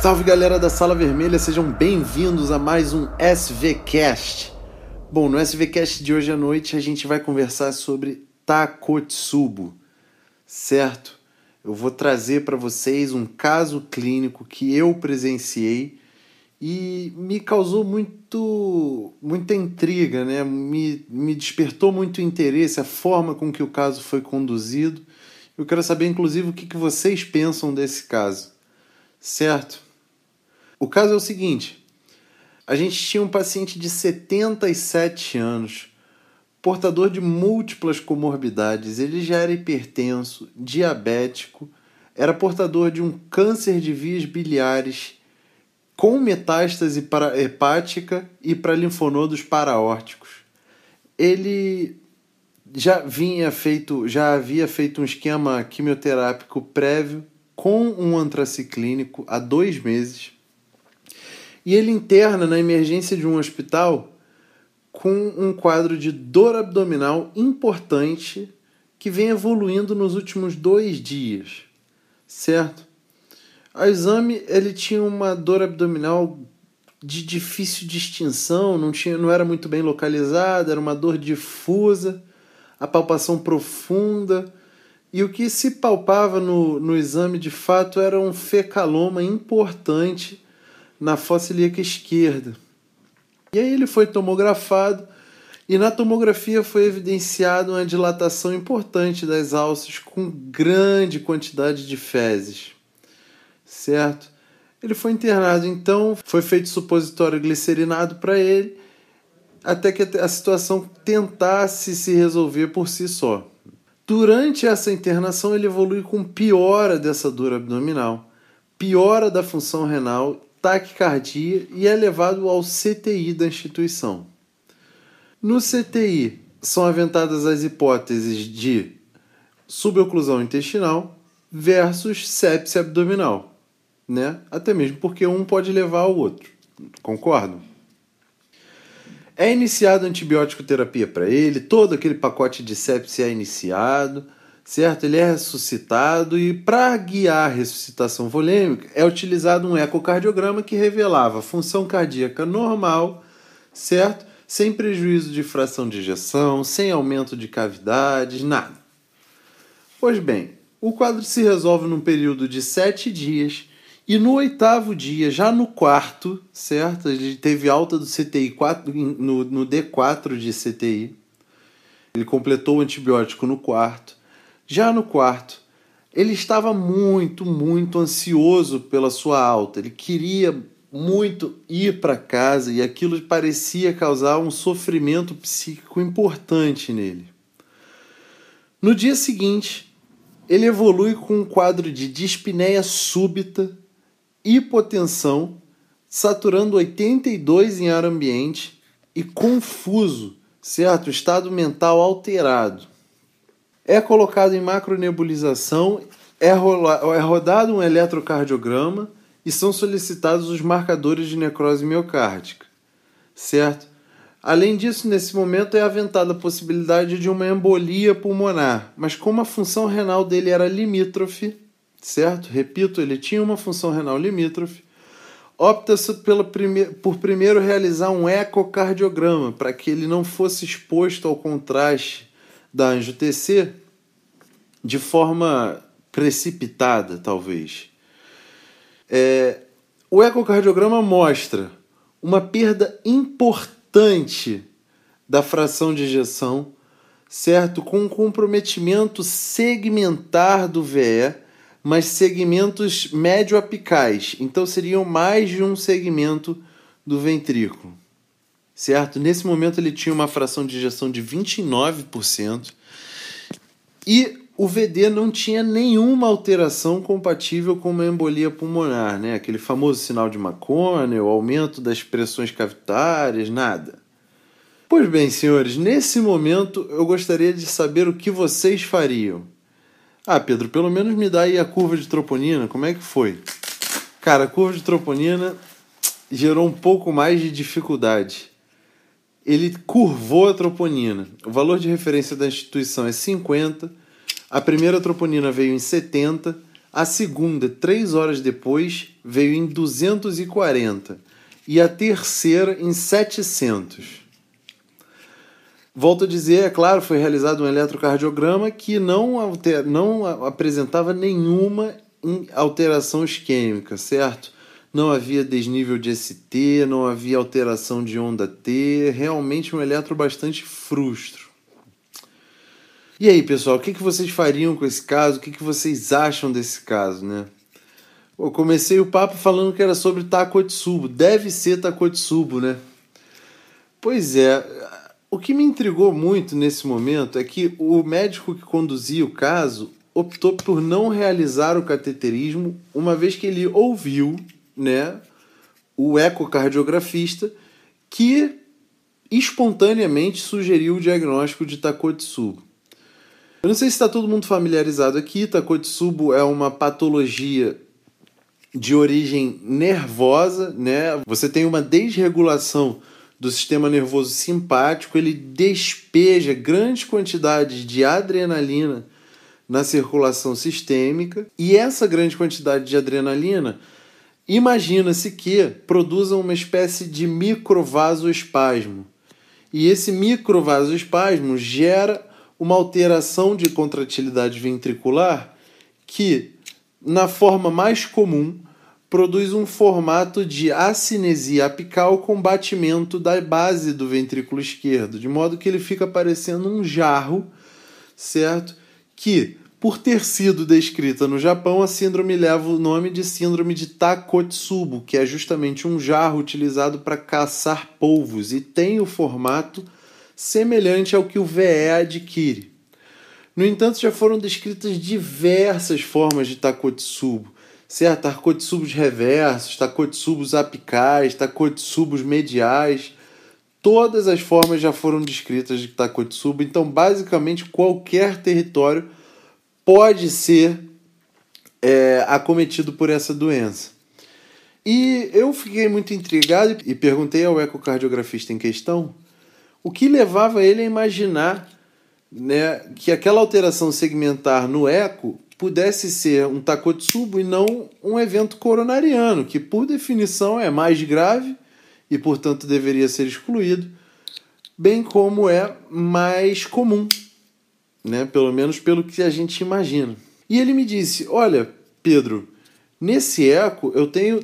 Salve galera da Sala Vermelha, sejam bem-vindos a mais um SVCast. Bom, no SVCast de hoje à noite a gente vai conversar sobre Takotsubo, certo? Eu vou trazer para vocês um caso clínico que eu presenciei e me causou muito, muita intriga, né? me, me despertou muito interesse a forma com que o caso foi conduzido. Eu quero saber, inclusive, o que, que vocês pensam desse caso, certo? O caso é o seguinte: a gente tinha um paciente de 77 anos, portador de múltiplas comorbidades. Ele já era hipertenso, diabético, era portador de um câncer de vias biliares com metástase para hepática e para linfonodos paraórticos. Ele já vinha feito, já havia feito um esquema quimioterápico prévio com um antraciclínico há dois meses e ele interna na emergência de um hospital com um quadro de dor abdominal importante que vem evoluindo nos últimos dois dias, certo? A exame ele tinha uma dor abdominal de difícil distinção, não, tinha, não era muito bem localizada, era uma dor difusa, a palpação profunda, e o que se palpava no, no exame de fato era um fecaloma importante na fossa ilíaca esquerda. E aí ele foi tomografado e na tomografia foi evidenciada uma dilatação importante das alças com grande quantidade de fezes. Certo? Ele foi internado, então foi feito supositório glicerinado para ele, até que a situação tentasse se resolver por si só. Durante essa internação, ele evolui com piora dessa dor abdominal, piora da função renal taquicardia e é levado ao CTI da instituição. No CTI são aventadas as hipóteses de suboclusão intestinal versus sepse abdominal, né? Até mesmo porque um pode levar ao outro. Concordam? É iniciado antibiótico terapia para ele, todo aquele pacote de sepse é iniciado certo? Ele é ressuscitado e para guiar a ressuscitação volêmica é utilizado um ecocardiograma que revelava função cardíaca normal, certo? Sem prejuízo de fração de ejeção, sem aumento de cavidades, nada. Pois bem, o quadro se resolve num período de sete dias e no oitavo dia, já no quarto, certo? Ele teve alta do CTI 4, no, no D4 de CTI. Ele completou o antibiótico no quarto. Já no quarto, ele estava muito, muito ansioso pela sua alta. Ele queria muito ir para casa e aquilo parecia causar um sofrimento psíquico importante nele. No dia seguinte, ele evolui com um quadro de dispneia súbita, hipotensão, saturando 82 em ar ambiente e confuso, certo? Estado mental alterado é colocado em macronebulização, é, rola, é rodado um eletrocardiograma e são solicitados os marcadores de necrose miocárdica, certo? Além disso, nesse momento é aventada a possibilidade de uma embolia pulmonar, mas como a função renal dele era limítrofe, certo? Repito, ele tinha uma função renal limítrofe, opta-se prime por primeiro realizar um ecocardiograma para que ele não fosse exposto ao contraste da anjo-TC de forma precipitada, talvez. É, o ecocardiograma mostra uma perda importante da fração de ejeção, certo? Com um comprometimento segmentar do VE, mas segmentos médio-apicais. Então seriam mais de um segmento do ventrículo. Certo? Nesse momento ele tinha uma fração de ejeção de 29% e o VD não tinha nenhuma alteração compatível com uma embolia pulmonar, né? Aquele famoso sinal de McConnell, aumento das pressões cavitárias, nada. Pois bem, senhores, nesse momento eu gostaria de saber o que vocês fariam. Ah, Pedro, pelo menos me dá aí a curva de troponina, como é que foi? Cara, a curva de troponina gerou um pouco mais de dificuldade. Ele curvou a troponina. O valor de referência da instituição é 50, a primeira troponina veio em 70, a segunda, três horas depois, veio em 240 e a terceira em 700. Volto a dizer, é claro, foi realizado um eletrocardiograma que não, alter, não apresentava nenhuma alteração isquêmica, certo? Não havia desnível de ST, não havia alteração de onda T, realmente um eletro bastante frustro. E aí, pessoal, o que, vocês fariam com esse caso? O que, que vocês acham desse caso, né? Eu comecei o papo falando que era sobre Takotsubo. Deve ser Takotsubo, né? Pois é, o que me intrigou muito nesse momento é que o médico que conduzia o caso optou por não realizar o cateterismo, uma vez que ele ouviu, né, o ecocardiografista que espontaneamente sugeriu o diagnóstico de Takotsubo. Eu não sei se está todo mundo familiarizado aqui, Takotsubo é uma patologia de origem nervosa, né? Você tem uma desregulação do sistema nervoso simpático, ele despeja grandes quantidades de adrenalina na circulação sistêmica, e essa grande quantidade de adrenalina imagina-se que produza uma espécie de microvasoespasmo. E esse microvasoespasmo gera uma alteração de contratilidade ventricular que, na forma mais comum, produz um formato de acinesia apical com batimento da base do ventrículo esquerdo, de modo que ele fica parecendo um jarro, certo? Que, por ter sido descrita no Japão, a síndrome leva o nome de síndrome de Takotsubo, que é justamente um jarro utilizado para caçar polvos e tem o formato semelhante ao que o VE adquire. No entanto, já foram descritas diversas formas de Takotsubo, certo? Takotsubos reversos, takotsubos apicais, takotsubos mediais. Todas as formas já foram descritas de takotsubo, então basicamente qualquer território pode ser é, acometido por essa doença. E eu fiquei muito intrigado e perguntei ao ecocardiografista em questão o que levava ele a imaginar né, que aquela alteração segmentar no eco pudesse ser um Takotsubo e não um evento coronariano, que por definição é mais grave e, portanto, deveria ser excluído, bem como é mais comum, né? pelo menos pelo que a gente imagina. E ele me disse: Olha, Pedro, nesse eco eu tenho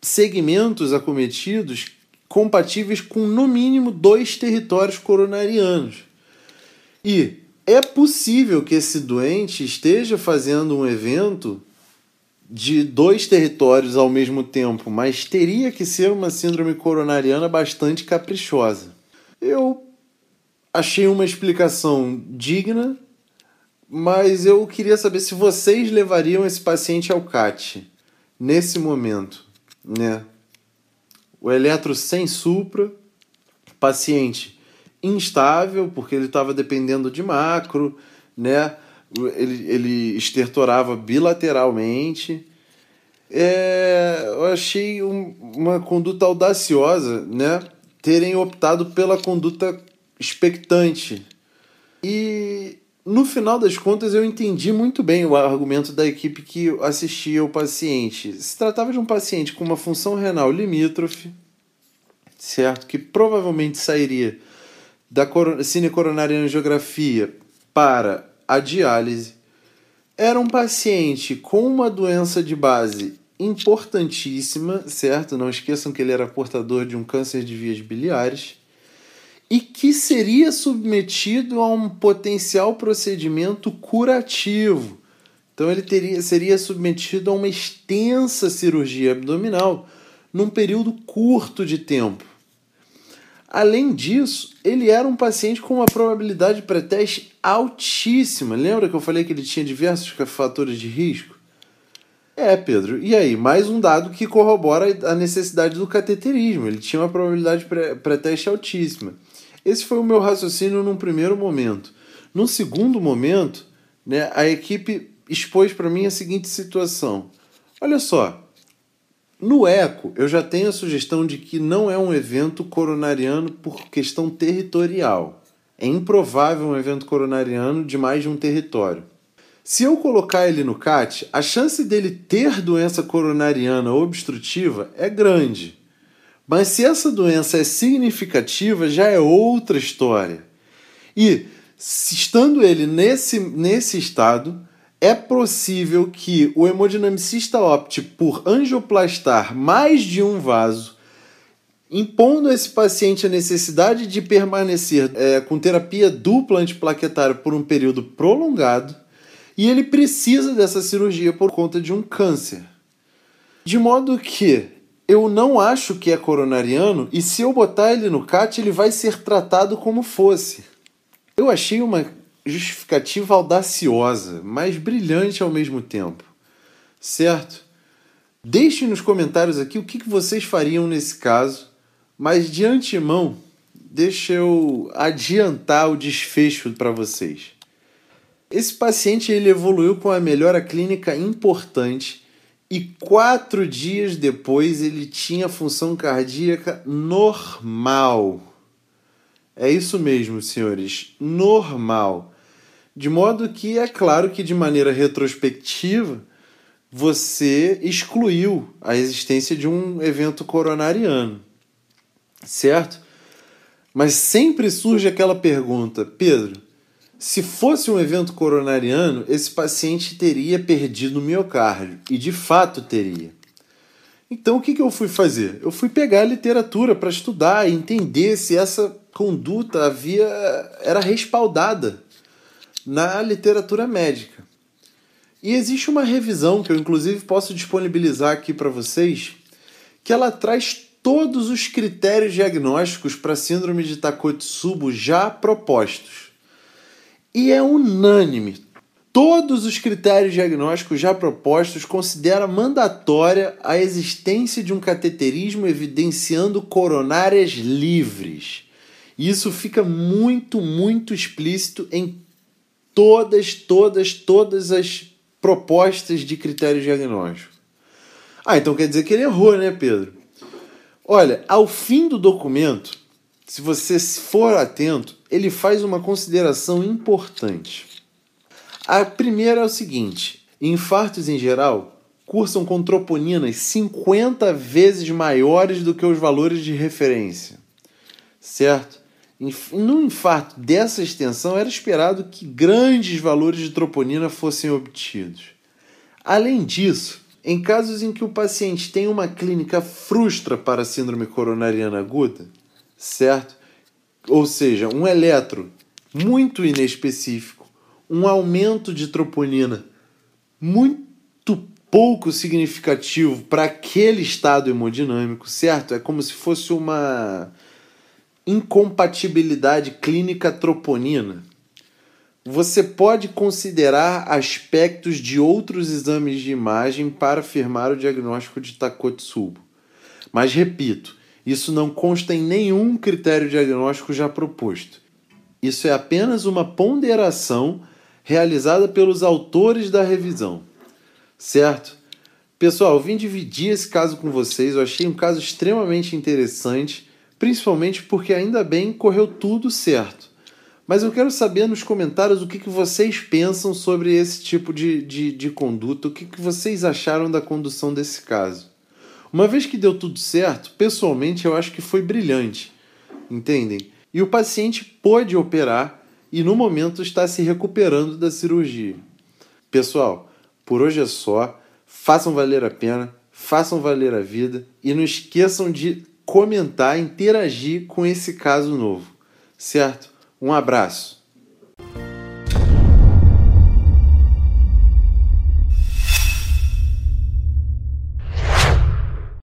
segmentos acometidos compatíveis com no mínimo dois territórios coronarianos. E é possível que esse doente esteja fazendo um evento de dois territórios ao mesmo tempo, mas teria que ser uma síndrome coronariana bastante caprichosa. Eu achei uma explicação digna, mas eu queria saber se vocês levariam esse paciente ao CAT nesse momento, né? O eletro sem supra, paciente instável, porque ele estava dependendo de macro, né? Ele, ele estertorava bilateralmente. É, eu achei um, uma conduta audaciosa, né? Terem optado pela conduta expectante. E no final das contas eu entendi muito bem o argumento da equipe que assistia o paciente. Se tratava de um paciente com uma função renal limítrofe, certo? Que provavelmente sairia da cinecoronária angiografia para a diálise era um paciente com uma doença de base importantíssima, certo? Não esqueçam que ele era portador de um câncer de vias biliares e que seria submetido a um potencial procedimento curativo, Então ele teria, seria submetido a uma extensa cirurgia abdominal num período curto de tempo. Além disso, ele era um paciente com uma probabilidade pré-teste altíssima. Lembra que eu falei que ele tinha diversos fatores de risco? É, Pedro. E aí, mais um dado que corrobora a necessidade do cateterismo. Ele tinha uma probabilidade pré-teste altíssima. Esse foi o meu raciocínio num primeiro momento. No segundo momento, né, a equipe expôs para mim a seguinte situação. Olha só, no eco, eu já tenho a sugestão de que não é um evento coronariano por questão territorial. É improvável um evento coronariano de mais de um território. Se eu colocar ele no CAT, a chance dele ter doença coronariana obstrutiva é grande. Mas se essa doença é significativa, já é outra história. E, estando ele nesse, nesse estado, é possível que o hemodinamicista opte por angioplastar mais de um vaso, impondo a esse paciente a necessidade de permanecer é, com terapia dupla antiplaquetária por um período prolongado, e ele precisa dessa cirurgia por conta de um câncer. De modo que eu não acho que é coronariano, e se eu botar ele no CAT, ele vai ser tratado como fosse. Eu achei uma justificativa audaciosa, mas brilhante ao mesmo tempo. Certo? Deixe nos comentários aqui o que vocês fariam nesse caso, mas de antemão, deixa eu adiantar o desfecho para vocês. Esse paciente ele evoluiu com a melhora clínica importante e quatro dias depois ele tinha função cardíaca normal. É isso mesmo, senhores, normal. De modo que é claro que, de maneira retrospectiva, você excluiu a existência de um evento coronariano, certo? Mas sempre surge aquela pergunta, Pedro, se fosse um evento coronariano, esse paciente teria perdido o miocárdio, e de fato teria. Então o que, que eu fui fazer? Eu fui pegar a literatura para estudar e entender se essa conduta havia era respaldada na literatura médica. E existe uma revisão que eu inclusive posso disponibilizar aqui para vocês, que ela traz todos os critérios diagnósticos para síndrome de Takotsubo já propostos. E é unânime. Todos os critérios diagnósticos já propostos consideram mandatória a existência de um cateterismo evidenciando coronárias livres. Isso fica muito, muito explícito em todas, todas, todas as propostas de critério diagnóstico. Ah, então quer dizer que ele errou, né, Pedro? Olha, ao fim do documento, se você for atento, ele faz uma consideração importante. A primeira é o seguinte: infartos em geral cursam com troponinas 50 vezes maiores do que os valores de referência. Certo? No infarto dessa extensão, era esperado que grandes valores de troponina fossem obtidos. Além disso, em casos em que o paciente tem uma clínica frustra para a síndrome coronariana aguda, certo? Ou seja, um eletro muito inespecífico, um aumento de troponina muito pouco significativo para aquele estado hemodinâmico, certo? É como se fosse uma incompatibilidade clínica troponina, você pode considerar aspectos de outros exames de imagem para afirmar o diagnóstico de Takotsubo. Mas repito, isso não consta em nenhum critério diagnóstico já proposto. Isso é apenas uma ponderação realizada pelos autores da revisão. Certo? Pessoal, eu vim dividir esse caso com vocês. Eu achei um caso extremamente interessante principalmente porque ainda bem correu tudo certo. Mas eu quero saber nos comentários o que, que vocês pensam sobre esse tipo de, de, de conduta, o que, que vocês acharam da condução desse caso. Uma vez que deu tudo certo, pessoalmente eu acho que foi brilhante, entendem? E o paciente pôde operar e no momento está se recuperando da cirurgia. Pessoal, por hoje é só. Façam valer a pena, façam valer a vida e não esqueçam de comentar, interagir com esse caso novo, certo? Um abraço.